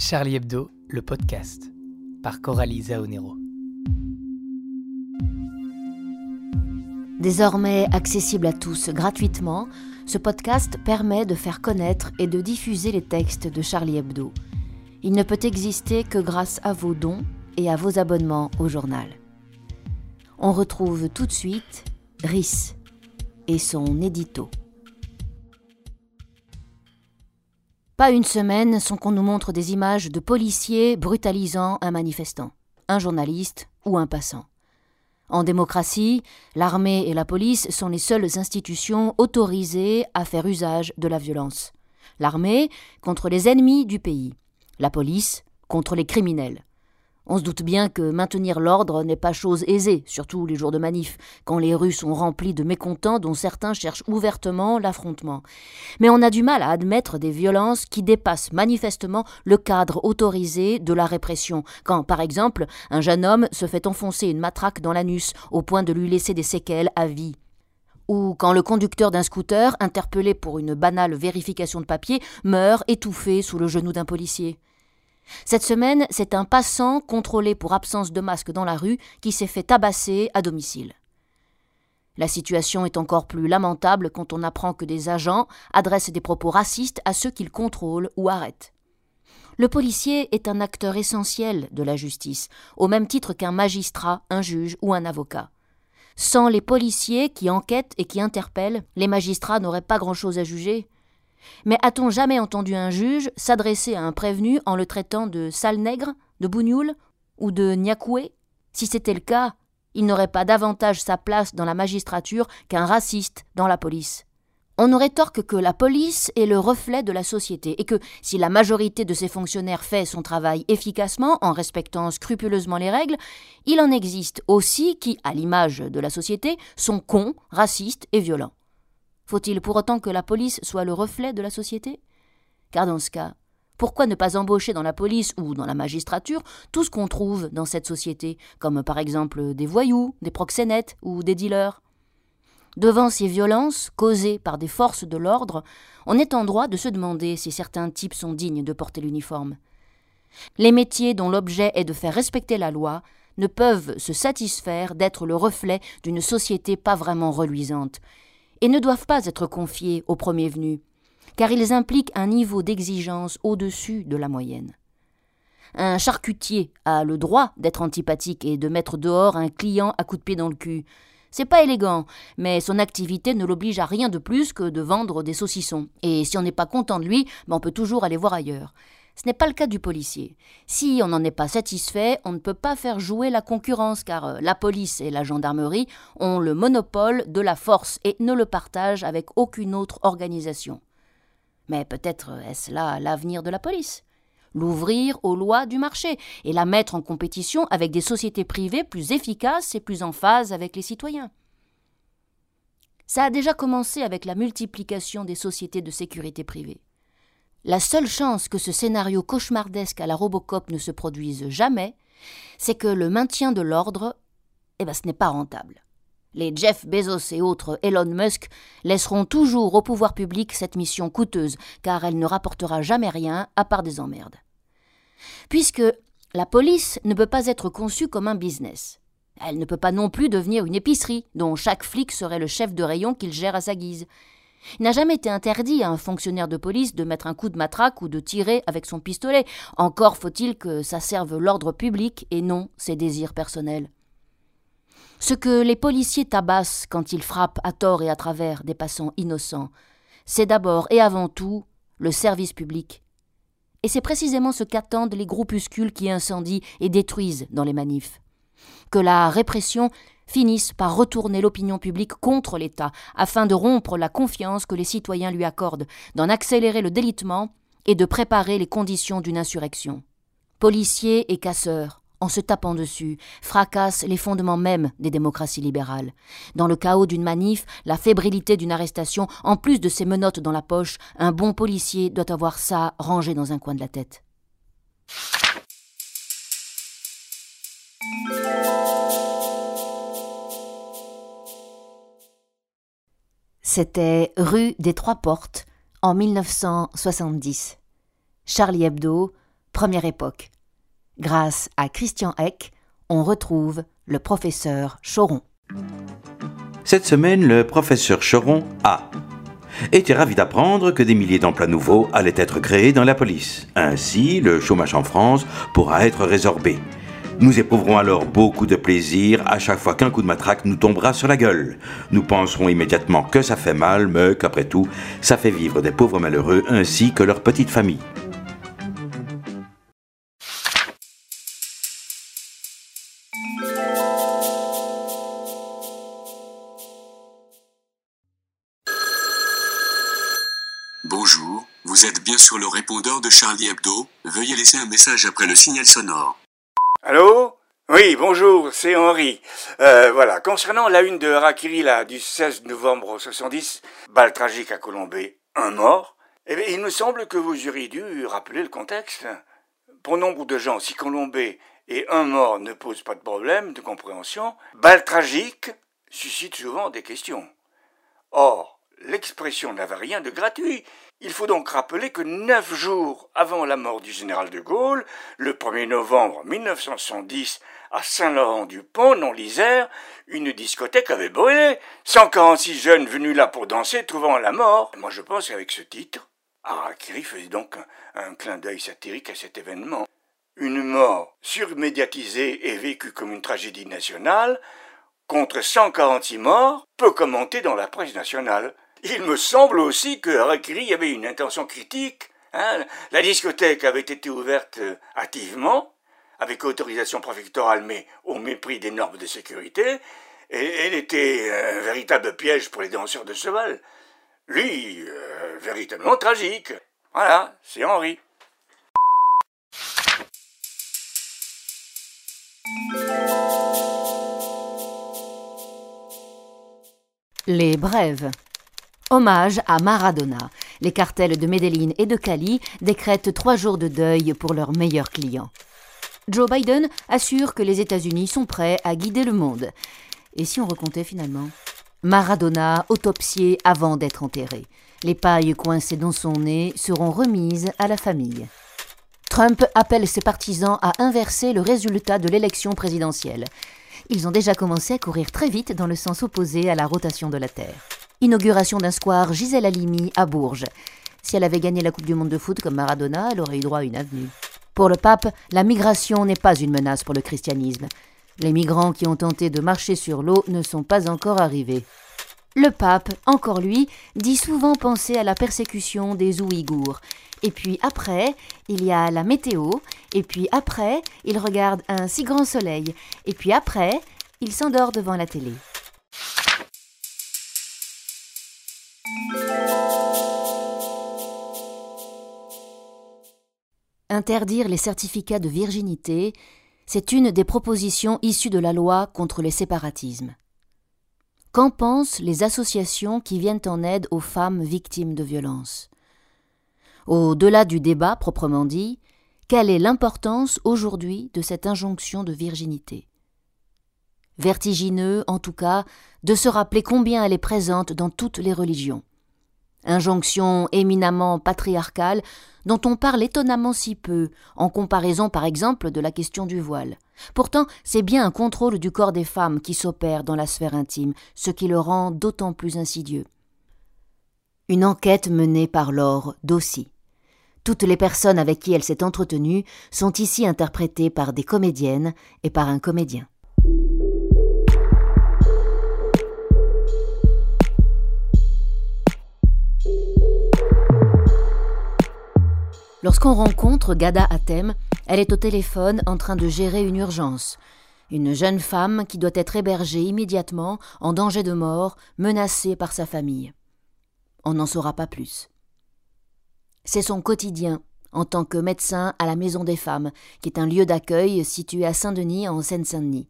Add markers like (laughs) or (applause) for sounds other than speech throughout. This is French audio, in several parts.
Charlie Hebdo, le podcast, par Coralie Zaonero. Désormais accessible à tous gratuitement, ce podcast permet de faire connaître et de diffuser les textes de Charlie Hebdo. Il ne peut exister que grâce à vos dons et à vos abonnements au journal. On retrouve tout de suite Rhys et son édito. Pas une semaine sans qu'on nous montre des images de policiers brutalisant un manifestant, un journaliste ou un passant. En démocratie, l'armée et la police sont les seules institutions autorisées à faire usage de la violence. L'armée contre les ennemis du pays, la police contre les criminels. On se doute bien que maintenir l'ordre n'est pas chose aisée, surtout les jours de manif, quand les rues sont remplies de mécontents dont certains cherchent ouvertement l'affrontement. Mais on a du mal à admettre des violences qui dépassent manifestement le cadre autorisé de la répression, quand, par exemple, un jeune homme se fait enfoncer une matraque dans l'anus au point de lui laisser des séquelles à vie ou quand le conducteur d'un scooter, interpellé pour une banale vérification de papier, meurt étouffé sous le genou d'un policier. Cette semaine, c'est un passant contrôlé pour absence de masque dans la rue qui s'est fait tabasser à domicile. La situation est encore plus lamentable quand on apprend que des agents adressent des propos racistes à ceux qu'ils contrôlent ou arrêtent. Le policier est un acteur essentiel de la justice, au même titre qu'un magistrat, un juge ou un avocat. Sans les policiers qui enquêtent et qui interpellent, les magistrats n'auraient pas grand-chose à juger. Mais a-t-on jamais entendu un juge s'adresser à un prévenu en le traitant de sale nègre, de bougnoul ou de niakoué? Si c'était le cas, il n'aurait pas davantage sa place dans la magistrature qu'un raciste dans la police. On aurait rétorque que la police est le reflet de la société et que si la majorité de ses fonctionnaires fait son travail efficacement en respectant scrupuleusement les règles, il en existe aussi qui, à l'image de la société, sont cons, racistes et violents. Faut-il pour autant que la police soit le reflet de la société? Car dans ce cas, pourquoi ne pas embaucher dans la police ou dans la magistrature tout ce qu'on trouve dans cette société, comme par exemple des voyous, des proxénètes ou des dealers? Devant ces violences causées par des forces de l'ordre, on est en droit de se demander si certains types sont dignes de porter l'uniforme. Les métiers dont l'objet est de faire respecter la loi ne peuvent se satisfaire d'être le reflet d'une société pas vraiment reluisante, et ne doivent pas être confiés aux premiers venus, car ils impliquent un niveau d'exigence au-dessus de la moyenne. Un charcutier a le droit d'être antipathique et de mettre dehors un client à coups de pied dans le cul. C'est pas élégant, mais son activité ne l'oblige à rien de plus que de vendre des saucissons. Et si on n'est pas content de lui, ben on peut toujours aller voir ailleurs. Ce n'est pas le cas du policier. Si on n'en est pas satisfait, on ne peut pas faire jouer la concurrence car euh, la police et la gendarmerie ont le monopole de la force et ne le partagent avec aucune autre organisation. Mais peut-être est-ce là l'avenir de la police? L'ouvrir aux lois du marché et la mettre en compétition avec des sociétés privées plus efficaces et plus en phase avec les citoyens. Ça a déjà commencé avec la multiplication des sociétés de sécurité privée. La seule chance que ce scénario cauchemardesque à la Robocop ne se produise jamais, c'est que le maintien de l'ordre, eh ben, ce n'est pas rentable. Les Jeff Bezos et autres Elon Musk laisseront toujours au pouvoir public cette mission coûteuse, car elle ne rapportera jamais rien à part des emmerdes. Puisque la police ne peut pas être conçue comme un business. Elle ne peut pas non plus devenir une épicerie, dont chaque flic serait le chef de rayon qu'il gère à sa guise. Il n'a jamais été interdit à un fonctionnaire de police de mettre un coup de matraque ou de tirer avec son pistolet. Encore faut-il que ça serve l'ordre public et non ses désirs personnels. Ce que les policiers tabassent quand ils frappent à tort et à travers des passants innocents, c'est d'abord et avant tout le service public. Et c'est précisément ce qu'attendent les groupuscules qui incendient et détruisent dans les manifs. Que la répression finissent par retourner l'opinion publique contre l'État, afin de rompre la confiance que les citoyens lui accordent, d'en accélérer le délitement et de préparer les conditions d'une insurrection. Policiers et casseurs, en se tapant dessus, fracassent les fondements mêmes des démocraties libérales. Dans le chaos d'une manif, la fébrilité d'une arrestation, en plus de ses menottes dans la poche, un bon policier doit avoir ça rangé dans un coin de la tête. C'était rue des Trois Portes en 1970. Charlie Hebdo, Première époque. Grâce à Christian Eck, on retrouve le professeur Choron. Cette semaine, le professeur Choron a était ravi d'apprendre que des milliers d'emplois nouveaux allaient être créés dans la police. Ainsi, le chômage en France pourra être résorbé. Nous éprouverons alors beaucoup de plaisir à chaque fois qu'un coup de matraque nous tombera sur la gueule. Nous penserons immédiatement que ça fait mal, mais qu'après tout, ça fait vivre des pauvres malheureux ainsi que leurs petites familles. Bonjour, vous êtes bien sur le répondeur de Charlie Hebdo. Veuillez laisser un message après le signal sonore. Allô? Oui, bonjour, c'est Henri. Euh, voilà, concernant la une de Harakiri là, du 16 novembre 70, balle tragique à Colombey, un mort, eh bien, il me semble que vous auriez dû rappeler le contexte. Pour nombre de gens, si Colombey et un mort ne posent pas de problème de compréhension, balle tragique suscite souvent des questions. Or, l'expression n'avait rien de gratuit. Il faut donc rappeler que neuf jours avant la mort du général de Gaulle, le 1er novembre 1970, à Saint-Laurent-du-Pont, dans l'Isère, une discothèque avait brûlé. 146 jeunes venus là pour danser, trouvant la mort. Moi, je pense qu'avec ce titre, Harakiri faisait donc un, un clin d'œil satirique à cet événement. Une mort surmédiatisée et vécue comme une tragédie nationale, contre 146 morts, peu commentée dans la presse nationale. Il me semble aussi que Harakiri avait une intention critique. Hein. La discothèque avait été ouverte euh, hâtivement, avec autorisation préfectorale, mais au mépris des normes de sécurité, et elle était un véritable piège pour les danseurs de cheval. Lui, euh, véritablement tragique. Voilà, c'est Henri. Les brèves. Hommage à Maradona. Les cartels de Medellín et de Cali décrètent trois jours de deuil pour leurs meilleurs clients. Joe Biden assure que les États-Unis sont prêts à guider le monde. Et si on recomptait finalement? Maradona autopsié avant d'être enterré. Les pailles coincées dans son nez seront remises à la famille. Trump appelle ses partisans à inverser le résultat de l'élection présidentielle. Ils ont déjà commencé à courir très vite dans le sens opposé à la rotation de la Terre. Inauguration d'un square Gisèle Halimi à Bourges. Si elle avait gagné la Coupe du Monde de foot comme Maradona, elle aurait eu droit à une avenue. Pour le pape, la migration n'est pas une menace pour le christianisme. Les migrants qui ont tenté de marcher sur l'eau ne sont pas encore arrivés. Le pape, encore lui, dit souvent penser à la persécution des Ouïghours. Et puis après, il y a la météo, et puis après, il regarde un si grand soleil, et puis après, il s'endort devant la télé. Interdire les certificats de virginité, c'est une des propositions issues de la loi contre les séparatismes. Qu'en pensent les associations qui viennent en aide aux femmes victimes de violences? Au-delà du débat proprement dit, quelle est l'importance aujourd'hui de cette injonction de virginité? Vertigineux, en tout cas, de se rappeler combien elle est présente dans toutes les religions. Injonction éminemment patriarcale dont on parle étonnamment si peu, en comparaison par exemple de la question du voile. Pourtant, c'est bien un contrôle du corps des femmes qui s'opère dans la sphère intime, ce qui le rend d'autant plus insidieux. Une enquête menée par Laure Dossi. Toutes les personnes avec qui elle s'est entretenue sont ici interprétées par des comédiennes et par un comédien. Lorsqu'on rencontre Gada Atem, elle est au téléphone en train de gérer une urgence. Une jeune femme qui doit être hébergée immédiatement, en danger de mort, menacée par sa famille. On n'en saura pas plus. C'est son quotidien en tant que médecin à la Maison des Femmes, qui est un lieu d'accueil situé à Saint-Denis en Seine-Saint-Denis.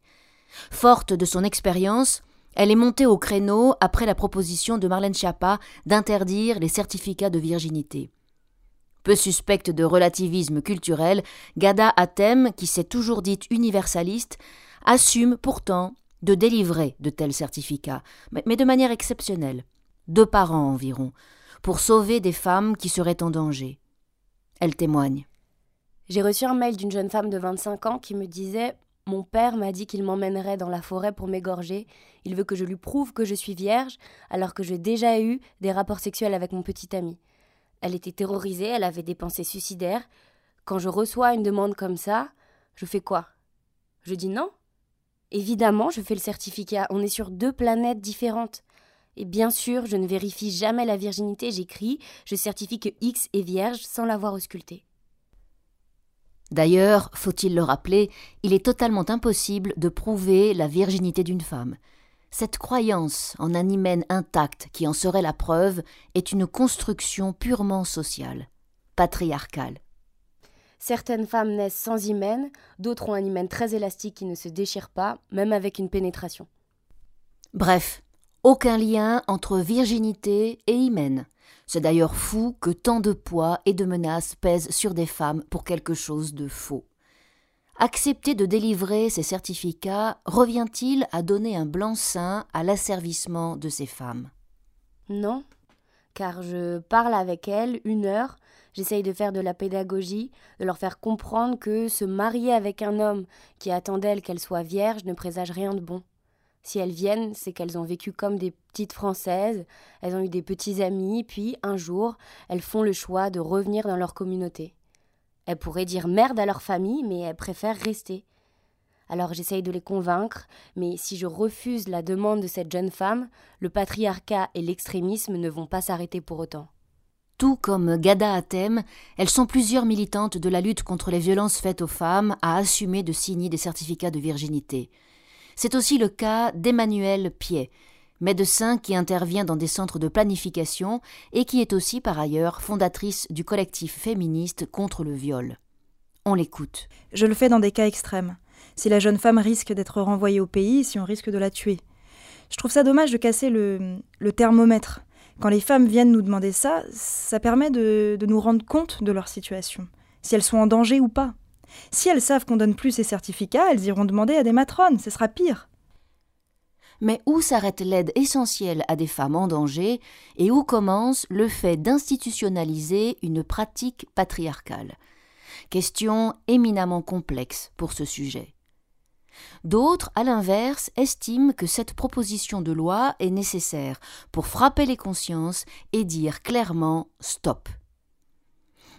Forte de son expérience, elle est montée au créneau après la proposition de Marlène Schiappa d'interdire les certificats de virginité. Peu suspecte de relativisme culturel, Gada Atem, qui s'est toujours dite universaliste, assume pourtant de délivrer de tels certificats, mais de manière exceptionnelle, deux par an environ, pour sauver des femmes qui seraient en danger. Elle témoigne. J'ai reçu un mail d'une jeune femme de 25 ans qui me disait Mon père m'a dit qu'il m'emmènerait dans la forêt pour m'égorger. Il veut que je lui prouve que je suis vierge, alors que j'ai déjà eu des rapports sexuels avec mon petit ami. Elle était terrorisée, elle avait des pensées suicidaires. Quand je reçois une demande comme ça, je fais quoi? Je dis non. Évidemment, je fais le certificat. On est sur deux planètes différentes. Et bien sûr, je ne vérifie jamais la virginité, j'écris, je certifie que X est vierge sans l'avoir ausculté. D'ailleurs, faut-il le rappeler, il est totalement impossible de prouver la virginité d'une femme. Cette croyance en un hymen intact qui en serait la preuve est une construction purement sociale, patriarcale. Certaines femmes naissent sans hymen, d'autres ont un hymen très élastique qui ne se déchire pas, même avec une pénétration. Bref, aucun lien entre virginité et hymen. C'est d'ailleurs fou que tant de poids et de menaces pèsent sur des femmes pour quelque chose de faux. Accepter de délivrer ces certificats revient-il à donner un blanc-seing à l'asservissement de ces femmes? Non, car je parle avec elles une heure, j'essaye de faire de la pédagogie, de leur faire comprendre que se marier avec un homme qui attend d'elles qu'elle soit vierge ne présage rien de bon. Si elles viennent, c'est qu'elles ont vécu comme des petites Françaises, elles ont eu des petits amis, puis un jour, elles font le choix de revenir dans leur communauté. Elles pourraient dire merde à leur famille, mais elles préfèrent rester. Alors j'essaye de les convaincre, mais si je refuse la demande de cette jeune femme, le patriarcat et l'extrémisme ne vont pas s'arrêter pour autant. Tout comme Gada Atem, elles sont plusieurs militantes de la lutte contre les violences faites aux femmes à assumer de signer des certificats de virginité. C'est aussi le cas d'Emmanuel Piet, médecin qui intervient dans des centres de planification et qui est aussi par ailleurs fondatrice du collectif féministe contre le viol. On l'écoute. Je le fais dans des cas extrêmes. Si la jeune femme risque d'être renvoyée au pays, si on risque de la tuer. Je trouve ça dommage de casser le, thermomètre. Quand les femmes viennent nous demander ça, ça permet de, de nous rendre compte de leur situation, si elles sont en danger ou pas. Si elles savent qu'on donne plus ces certificats, elles iront demander à des matrones, ce sera pire. Mais où s'arrête l'aide essentielle à des femmes en danger et où commence le fait d'institutionnaliser une pratique patriarcale? Question éminemment complexe pour ce sujet. D'autres, à l'inverse, estiment que cette proposition de loi est nécessaire pour frapper les consciences et dire clairement stop.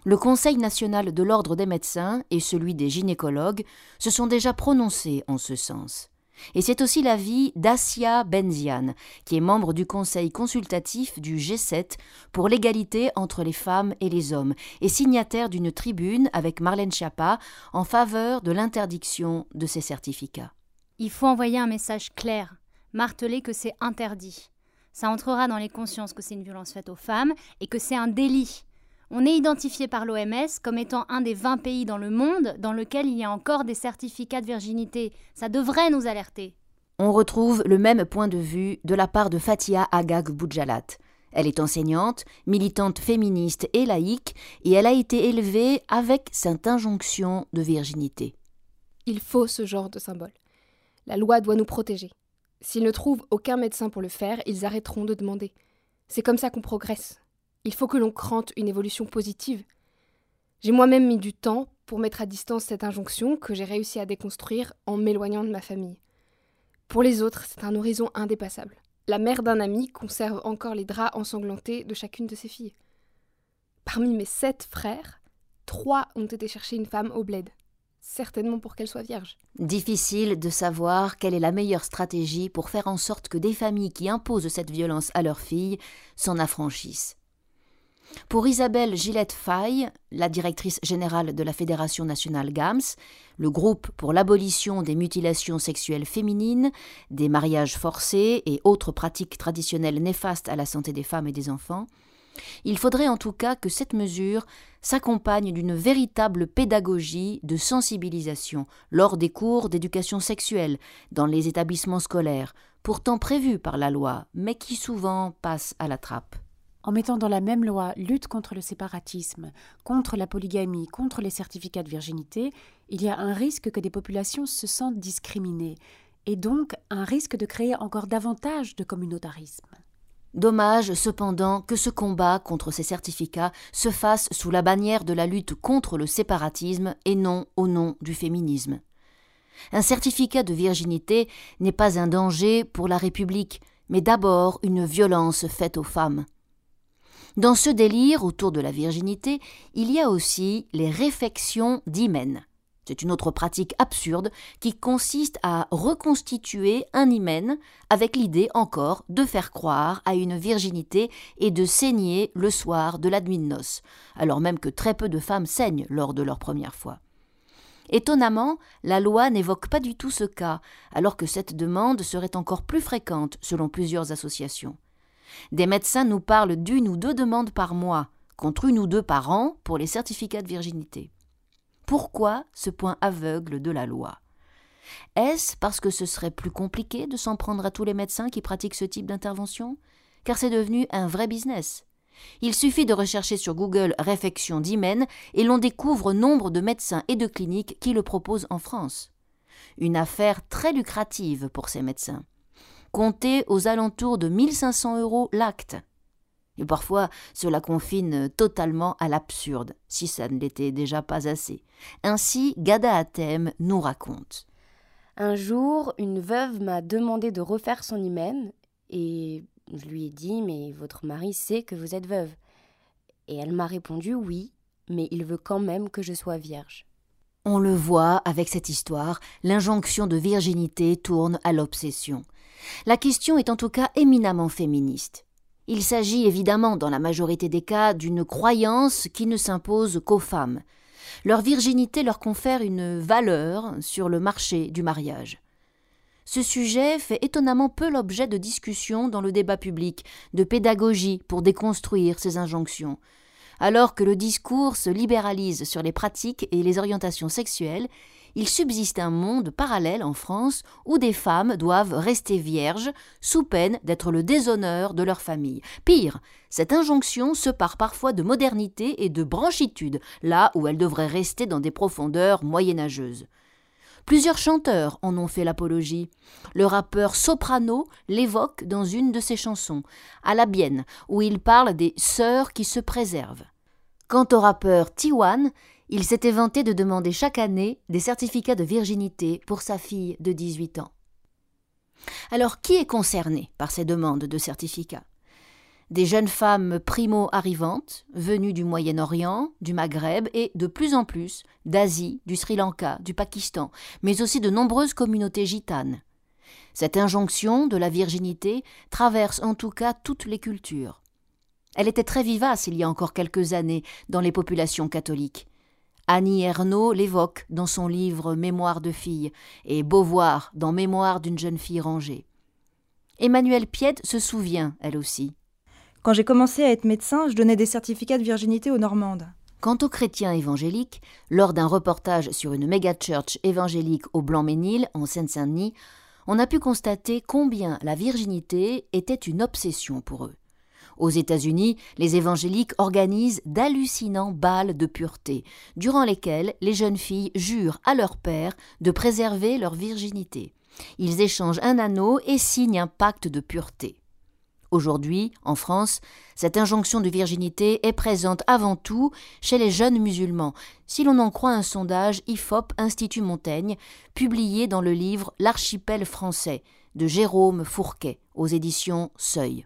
Le Conseil national de l'ordre des médecins et celui des gynécologues se sont déjà prononcés en ce sens. Et c'est aussi l'avis d'Asia Benzian, qui est membre du Conseil consultatif du G7 pour l'égalité entre les femmes et les hommes, et signataire d'une tribune avec Marlène Schiappa en faveur de l'interdiction de ces certificats. Il faut envoyer un message clair, marteler que c'est interdit. Ça entrera dans les consciences que c'est une violence faite aux femmes et que c'est un délit. On est identifié par l'OMS comme étant un des 20 pays dans le monde dans lequel il y a encore des certificats de virginité. Ça devrait nous alerter. On retrouve le même point de vue de la part de Fatia Agag Boudjalat. Elle est enseignante, militante féministe et laïque, et elle a été élevée avec cette injonction de virginité. Il faut ce genre de symbole. La loi doit nous protéger. S'ils ne trouvent aucun médecin pour le faire, ils arrêteront de demander. C'est comme ça qu'on progresse. Il faut que l'on crante une évolution positive. J'ai moi-même mis du temps pour mettre à distance cette injonction que j'ai réussi à déconstruire en m'éloignant de ma famille. Pour les autres, c'est un horizon indépassable. La mère d'un ami conserve encore les draps ensanglantés de chacune de ses filles. Parmi mes sept frères, trois ont été chercher une femme au bled, certainement pour qu'elle soit vierge. Difficile de savoir quelle est la meilleure stratégie pour faire en sorte que des familles qui imposent cette violence à leurs filles s'en affranchissent. Pour Isabelle Gillette Faye, la directrice générale de la Fédération nationale GAMS, le groupe pour l'abolition des mutilations sexuelles féminines, des mariages forcés et autres pratiques traditionnelles néfastes à la santé des femmes et des enfants, il faudrait en tout cas que cette mesure s'accompagne d'une véritable pédagogie de sensibilisation lors des cours d'éducation sexuelle dans les établissements scolaires, pourtant prévus par la loi, mais qui souvent passent à la trappe. En mettant dans la même loi lutte contre le séparatisme, contre la polygamie, contre les certificats de virginité, il y a un risque que des populations se sentent discriminées, et donc un risque de créer encore davantage de communautarisme. Dommage cependant que ce combat contre ces certificats se fasse sous la bannière de la lutte contre le séparatisme et non au nom du féminisme. Un certificat de virginité n'est pas un danger pour la République, mais d'abord une violence faite aux femmes. Dans ce délire autour de la virginité, il y a aussi les réfections d'hymen. C'est une autre pratique absurde qui consiste à reconstituer un hymen avec l'idée encore de faire croire à une virginité et de saigner le soir de la nuit de noces, alors même que très peu de femmes saignent lors de leur première fois. Étonnamment, la loi n'évoque pas du tout ce cas, alors que cette demande serait encore plus fréquente selon plusieurs associations. Des médecins nous parlent d'une ou deux demandes par mois, contre une ou deux par an pour les certificats de virginité. Pourquoi ce point aveugle de la loi? Est-ce parce que ce serait plus compliqué de s'en prendre à tous les médecins qui pratiquent ce type d'intervention? Car c'est devenu un vrai business. Il suffit de rechercher sur Google réfection d'hymen et l'on découvre nombre de médecins et de cliniques qui le proposent en France. Une affaire très lucrative pour ces médecins. Comptez aux alentours de 1500 euros l'acte. Et parfois, cela confine totalement à l'absurde, si ça ne l'était déjà pas assez. Ainsi, Gada Atem nous raconte. Un jour, une veuve m'a demandé de refaire son hymen, et je lui ai dit Mais votre mari sait que vous êtes veuve. Et elle m'a répondu Oui, mais il veut quand même que je sois vierge. On le voit avec cette histoire, l'injonction de virginité tourne à l'obsession. La question est en tout cas éminemment féministe. Il s'agit évidemment, dans la majorité des cas, d'une croyance qui ne s'impose qu'aux femmes. Leur virginité leur confère une valeur sur le marché du mariage. Ce sujet fait étonnamment peu l'objet de discussions dans le débat public, de pédagogie pour déconstruire ces injonctions. Alors que le discours se libéralise sur les pratiques et les orientations sexuelles, il subsiste un monde parallèle en France où des femmes doivent rester vierges sous peine d'être le déshonneur de leur famille. Pire, cette injonction se part parfois de modernité et de branchitude, là où elle devrait rester dans des profondeurs moyenâgeuses. Plusieurs chanteurs en ont fait l'apologie. Le rappeur Soprano l'évoque dans une de ses chansons, à la Bienne, où il parle des sœurs qui se préservent. Quant au rappeur Tiwan, il s'était vanté de demander chaque année des certificats de virginité pour sa fille de 18 ans. Alors qui est concerné par ces demandes de certificats? Des jeunes femmes primo-arrivantes, venues du Moyen-Orient, du Maghreb et de plus en plus d'Asie, du Sri Lanka, du Pakistan, mais aussi de nombreuses communautés gitanes. Cette injonction de la virginité traverse en tout cas toutes les cultures. Elle était très vivace il y a encore quelques années dans les populations catholiques. Annie Ernaux l'évoque dans son livre Mémoire de fille et Beauvoir dans Mémoire d'une jeune fille rangée. Emmanuelle Piette se souvient, elle aussi. Quand j'ai commencé à être médecin, je donnais des certificats de virginité aux Normandes. Quant aux chrétiens évangéliques, lors d'un reportage sur une méga church évangélique au Blanc-Ménil, en Seine-Saint-Denis, on a pu constater combien la virginité était une obsession pour eux. Aux États-Unis, les évangéliques organisent d'hallucinants bals de pureté, durant lesquels les jeunes filles jurent à leur père de préserver leur virginité. Ils échangent un anneau et signent un pacte de pureté. Aujourd'hui, en France, cette injonction de virginité est présente avant tout chez les jeunes musulmans, si l'on en croit un sondage IFOP Institut Montaigne, publié dans le livre L'archipel français de Jérôme Fourquet aux éditions Seuil.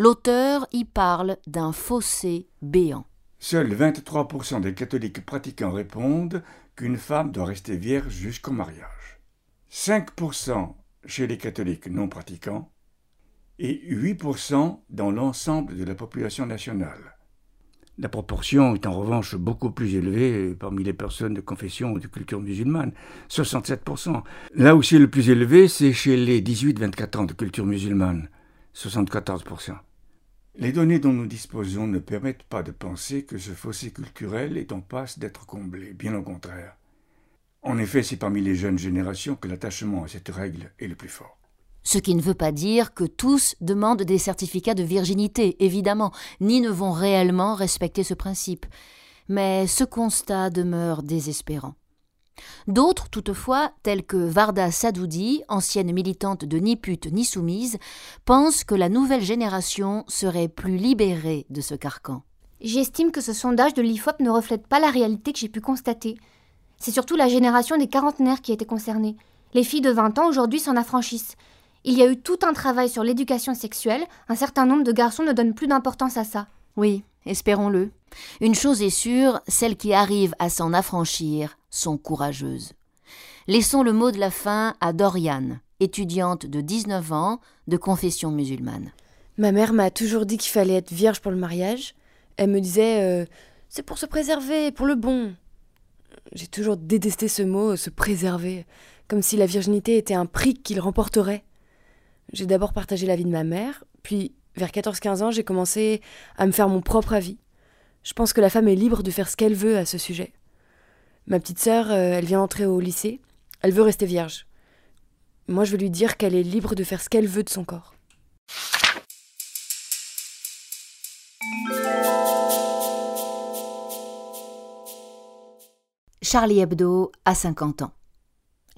L'auteur y parle d'un fossé béant. Seuls 23% des catholiques pratiquants répondent qu'une femme doit rester vierge jusqu'au mariage. 5% chez les catholiques non pratiquants et 8% dans l'ensemble de la population nationale. La proportion est en revanche beaucoup plus élevée parmi les personnes de confession ou de culture musulmane, 67%. Là où c'est le plus élevé, c'est chez les 18-24 ans de culture musulmane, 74%. Les données dont nous disposons ne permettent pas de penser que ce fossé culturel est en passe d'être comblé, bien au contraire. En effet, c'est parmi les jeunes générations que l'attachement à cette règle est le plus fort. Ce qui ne veut pas dire que tous demandent des certificats de virginité, évidemment, ni ne vont réellement respecter ce principe. Mais ce constat demeure désespérant. D'autres, toutefois, tels que Varda Sadoudi, ancienne militante de Ni pute ni soumise, pensent que la nouvelle génération serait plus libérée de ce carcan. J'estime que ce sondage de l'IFOP ne reflète pas la réalité que j'ai pu constater. C'est surtout la génération des quarantenaires qui été concernée. Les filles de 20 ans aujourd'hui s'en affranchissent. Il y a eu tout un travail sur l'éducation sexuelle, un certain nombre de garçons ne donnent plus d'importance à ça. Oui, espérons-le. Une chose est sûre, celles qui arrivent à s'en affranchir sont courageuses. Laissons le mot de la fin à Doriane, étudiante de 19 ans, de confession musulmane. Ma mère m'a toujours dit qu'il fallait être vierge pour le mariage. Elle me disait euh, c'est pour se préserver, pour le bon. J'ai toujours détesté ce mot, se préserver, comme si la virginité était un prix qu'il remporterait. J'ai d'abord partagé la vie de ma mère, puis vers 14-15 ans, j'ai commencé à me faire mon propre avis. Je pense que la femme est libre de faire ce qu'elle veut à ce sujet. Ma petite sœur, euh, elle vient d'entrer au lycée, elle veut rester vierge. Moi, je veux lui dire qu'elle est libre de faire ce qu'elle veut de son corps. Charlie Hebdo a 50 ans.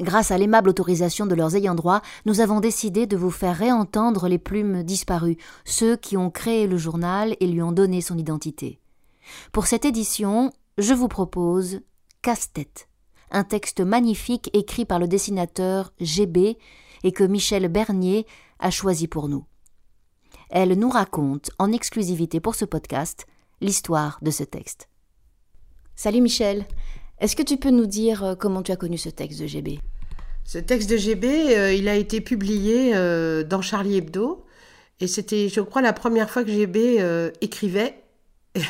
Grâce à l'aimable autorisation de leurs ayants droit, nous avons décidé de vous faire réentendre les plumes disparues, ceux qui ont créé le journal et lui ont donné son identité. Pour cette édition, je vous propose Casse-tête, un texte magnifique écrit par le dessinateur GB et que Michel Bernier a choisi pour nous. Elle nous raconte, en exclusivité pour ce podcast, l'histoire de ce texte. Salut Michel, est-ce que tu peux nous dire euh, comment tu as connu ce texte de GB Ce texte de GB, euh, il a été publié euh, dans Charlie Hebdo. Et c'était, je crois, la première fois que GB écrivait. (laughs)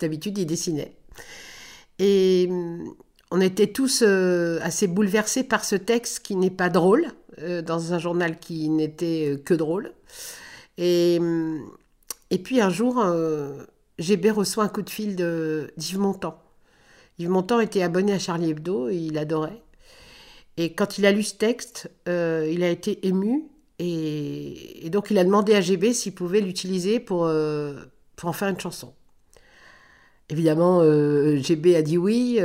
D'habitude, il dessinait. Et mm, on était tous assez bouleversés par ce texte qui n'est pas drôle, dans un journal qui n'était que drôle. Et, mm, et puis un jour, GB reçoit un coup de fil d'Yves Montand Yves Montand était abonné à Charlie Hebdo et il adorait. Et quand il a lu ce texte, euh, il a été ému et, donc il a demandé à GB s'il pouvait l'utiliser pour, euh, pour en faire une chanson. Évidemment, euh, GB a dit oui.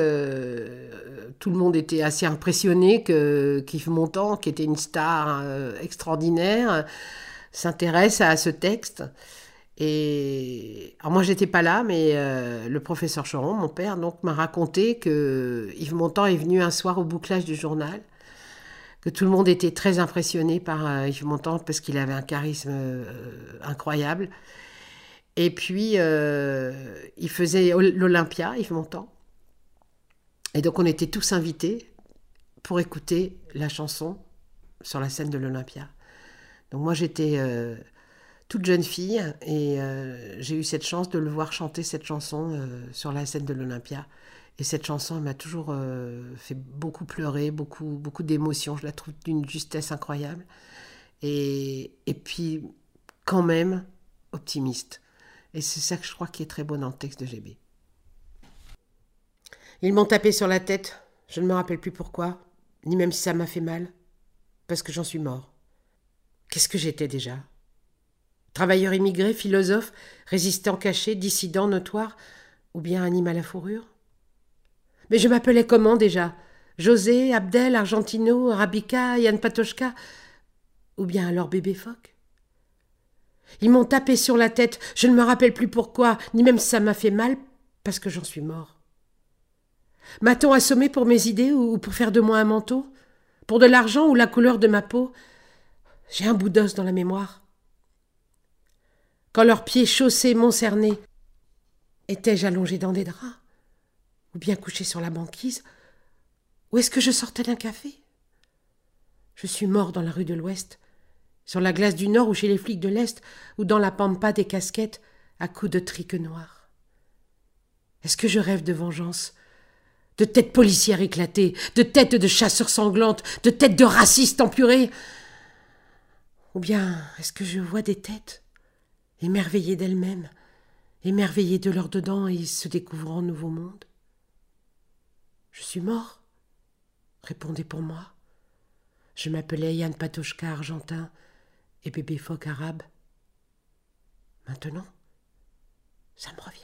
tout le monde était assez impressionné que qu'Yves Montand, qui était une star extraordinaire, s'intéresse à ce texte. Et alors moi j'étais pas là, mais euh, le professeur Choron, mon père, donc m'a raconté que Yves Montand est venu un soir au bouclage du journal, que tout le monde était très impressionné par euh, Yves Montand parce qu'il avait un charisme euh, incroyable. Et puis il faisait l'Olympia, Yves Montand. Et donc on était tous invités pour écouter la chanson sur la scène de l'Olympia. Donc moi j'étais toute jeune fille et euh, j'ai eu cette chance de le voir chanter cette chanson euh, sur la scène de l'Olympia. Et cette chanson m'a toujours euh, fait beaucoup pleurer, beaucoup, beaucoup d'émotions. Je la trouve d'une justesse incroyable. Et, et puis, quand même, optimiste. Et c'est ça que je crois qui est très beau dans le texte de GB. Ils m'ont tapé sur la tête. Je ne me rappelle plus pourquoi, ni même si ça m'a fait mal. Parce que j'en suis mort. Qu'est-ce que j'étais déjà? Travailleur immigré, philosophe, résistant caché, dissident notoire, ou bien animal à fourrure? Mais je m'appelais comment déjà? José, Abdel, Argentino, Arabica, Yann Patochka Ou bien alors bébé phoque Ils m'ont tapé sur la tête, je ne me rappelle plus pourquoi, ni même si ça m'a fait mal, parce que j'en suis mort. M'a-t-on assommé pour mes idées ou pour faire de moi un manteau? Pour de l'argent ou la couleur de ma peau? J'ai un bout d'os dans la mémoire quand leurs pieds chaussés m'ont cerné. Étais-je allongé dans des draps Ou bien couché sur la banquise Ou est-ce que je sortais d'un café? Je suis mort dans la rue de l'Ouest, sur la glace du Nord ou chez les flics de l'Est, ou dans la pampa des casquettes à coups de triques noirs. Est-ce que je rêve de vengeance? De têtes policières éclatées, de têtes de chasseurs sanglantes, de têtes de racistes empurés Ou bien est-ce que je vois des têtes? Émerveillées d'elles-mêmes, émerveillées de leur dedans et se découvrant nouveau monde. Je suis mort. Répondez pour moi. Je m'appelais Yann Patochka argentin et bébé phoque arabe. Maintenant, ça me revient.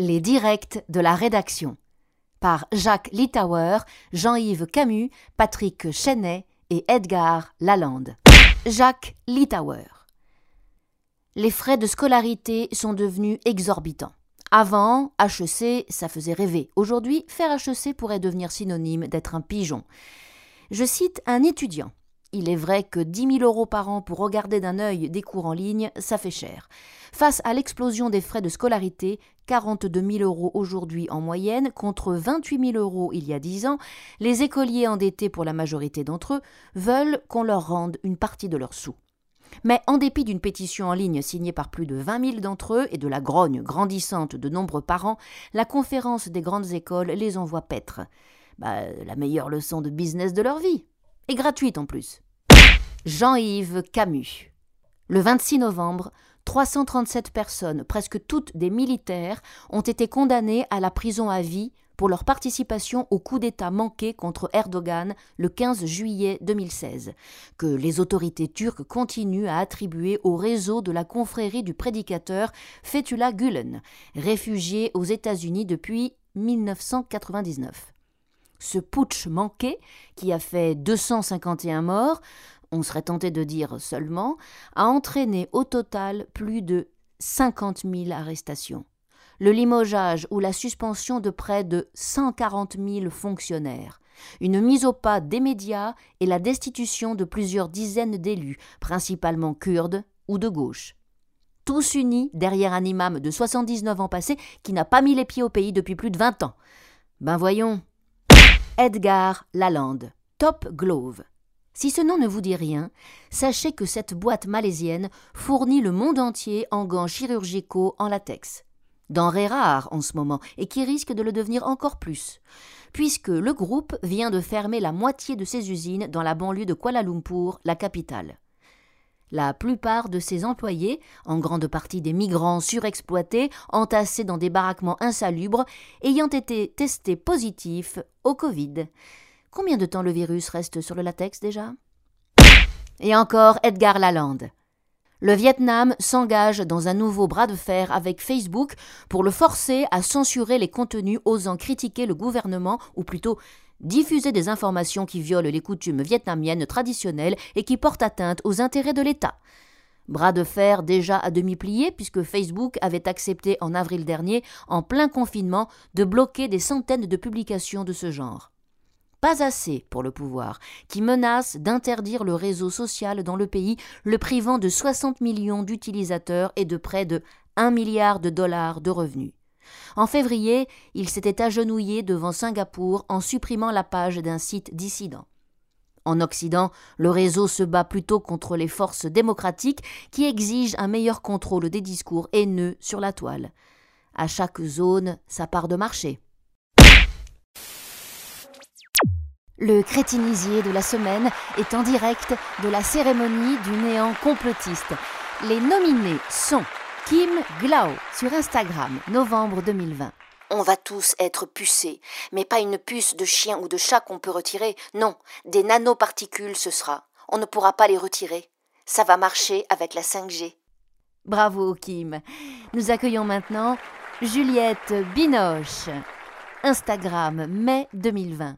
Les directs de la rédaction par Jacques Littauer, Jean-Yves Camus, Patrick Chenet et Edgar Lalande. Jacques Littauer. Les frais de scolarité sont devenus exorbitants. Avant, HEC, ça faisait rêver. Aujourd'hui, faire HEC pourrait devenir synonyme d'être un pigeon. Je cite un étudiant. Il est vrai que 10 000 euros par an pour regarder d'un œil des cours en ligne, ça fait cher. Face à l'explosion des frais de scolarité, 42 000 euros aujourd'hui en moyenne contre 28 000 euros il y a 10 ans, les écoliers endettés pour la majorité d'entre eux veulent qu'on leur rende une partie de leurs sous. Mais en dépit d'une pétition en ligne signée par plus de 20 000 d'entre eux et de la grogne grandissante de nombreux parents, la conférence des grandes écoles les envoie paître. Bah, la meilleure leçon de business de leur vie. Et gratuite en plus. Jean-Yves Camus. Le 26 novembre, 337 personnes, presque toutes des militaires, ont été condamnées à la prison à vie pour leur participation au coup d'État manqué contre Erdogan le 15 juillet 2016, que les autorités turques continuent à attribuer au réseau de la confrérie du prédicateur Fethullah Gulen, réfugié aux États-Unis depuis 1999. Ce putsch manqué, qui a fait 251 morts, on serait tenté de dire seulement, a entraîné au total plus de 50 000 arrestations. Le limogeage ou la suspension de près de 140 000 fonctionnaires, une mise au pas des médias et la destitution de plusieurs dizaines d'élus, principalement kurdes ou de gauche. Tous unis derrière un imam de 79 ans passés qui n'a pas mis les pieds au pays depuis plus de 20 ans. Ben voyons. Edgar Lalande, Top Glove. Si ce nom ne vous dit rien, sachez que cette boîte malaisienne fournit le monde entier en gants chirurgicaux en latex. Denrée rare en ce moment et qui risque de le devenir encore plus, puisque le groupe vient de fermer la moitié de ses usines dans la banlieue de Kuala Lumpur, la capitale. La plupart de ses employés, en grande partie des migrants surexploités, entassés dans des baraquements insalubres, ayant été testés positifs au Covid. Combien de temps le virus reste sur le latex déjà? Et encore Edgar Lalande. Le Vietnam s'engage dans un nouveau bras de fer avec Facebook pour le forcer à censurer les contenus osant critiquer le gouvernement, ou plutôt diffuser des informations qui violent les coutumes vietnamiennes traditionnelles et qui portent atteinte aux intérêts de l'État. Bras de fer déjà à demi plié puisque Facebook avait accepté en avril dernier, en plein confinement, de bloquer des centaines de publications de ce genre pas assez pour le pouvoir, qui menace d'interdire le réseau social dans le pays, le privant de 60 millions d'utilisateurs et de près de 1 milliard de dollars de revenus. En février, il s'était agenouillé devant Singapour en supprimant la page d'un site dissident. En Occident, le réseau se bat plutôt contre les forces démocratiques qui exigent un meilleur contrôle des discours haineux sur la toile. À chaque zone, sa part de marché. Le crétinisier de la semaine est en direct de la cérémonie du néant complotiste. Les nominés sont Kim Glau sur Instagram, novembre 2020. On va tous être pucés, mais pas une puce de chien ou de chat qu'on peut retirer. Non, des nanoparticules ce sera. On ne pourra pas les retirer. Ça va marcher avec la 5G. Bravo Kim. Nous accueillons maintenant Juliette Binoche. Instagram, mai 2020.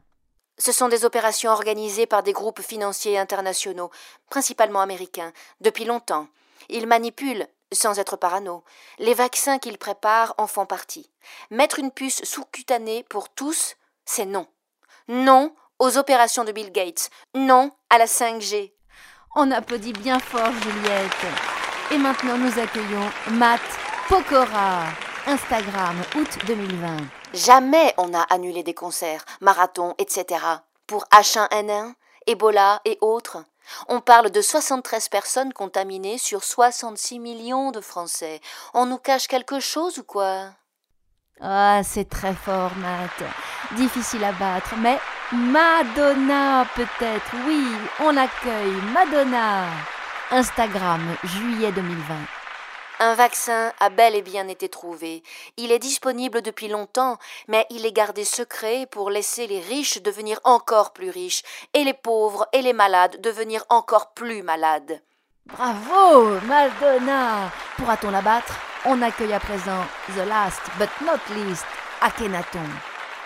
Ce sont des opérations organisées par des groupes financiers internationaux, principalement américains, depuis longtemps. Ils manipulent, sans être parano. Les vaccins qu'ils préparent en font partie. Mettre une puce sous-cutanée pour tous, c'est non. Non aux opérations de Bill Gates. Non à la 5G. On applaudit bien fort, Juliette. Et maintenant, nous accueillons Matt Pokora. Instagram, août 2020. Jamais on n'a annulé des concerts, marathons, etc. Pour H1N1, Ebola et autres. On parle de 73 personnes contaminées sur 66 millions de Français. On nous cache quelque chose ou quoi? Ah, c'est très fort, Matt. Difficile à battre, mais Madonna peut-être, oui, on accueille Madonna. Instagram, juillet 2020. Un vaccin a bel et bien été trouvé. Il est disponible depuis longtemps, mais il est gardé secret pour laisser les riches devenir encore plus riches et les pauvres et les malades devenir encore plus malades. Bravo, Madonna Pourra-t-on la battre On accueille à présent The Last But Not Least, Akhenaton,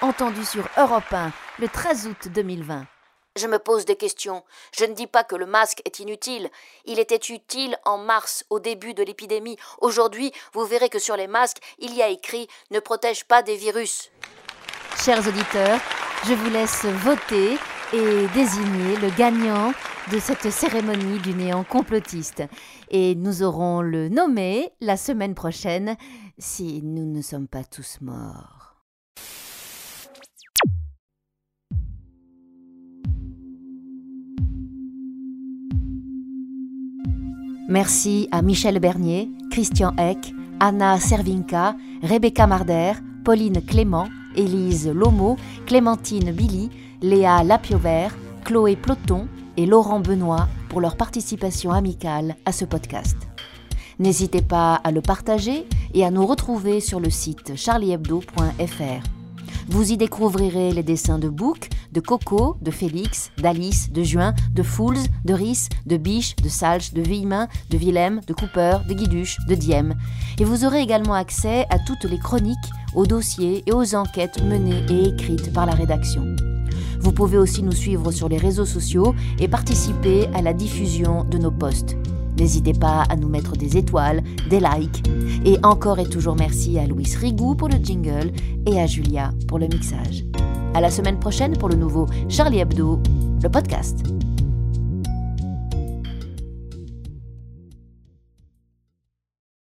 entendu sur Europe 1 le 13 août 2020. Je me pose des questions. Je ne dis pas que le masque est inutile. Il était utile en mars, au début de l'épidémie. Aujourd'hui, vous verrez que sur les masques, il y a écrit Ne protège pas des virus. Chers auditeurs, je vous laisse voter et désigner le gagnant de cette cérémonie du néant complotiste. Et nous aurons le nommé la semaine prochaine si nous ne sommes pas tous morts. Merci à Michel Bernier, Christian Eck, Anna Servinka, Rebecca Marder, Pauline Clément, Élise Lomo, Clémentine Billy, Léa Lapiovert, Chloé Ploton et Laurent Benoît pour leur participation amicale à ce podcast. N'hésitez pas à le partager et à nous retrouver sur le site charliehebdo.fr. Vous y découvrirez les dessins de Bouc, de Coco, de Félix, d'Alice, de Juin, de Fools, de Rhys, de Biche, de Salch, de Villemin, de Willem, de Cooper, de Guiduche, de Diem. Et vous aurez également accès à toutes les chroniques, aux dossiers et aux enquêtes menées et écrites par la rédaction. Vous pouvez aussi nous suivre sur les réseaux sociaux et participer à la diffusion de nos posts. N'hésitez pas à nous mettre des étoiles, des likes. Et encore et toujours merci à Louis Rigou pour le jingle et à Julia pour le mixage. À la semaine prochaine pour le nouveau Charlie Hebdo, le podcast.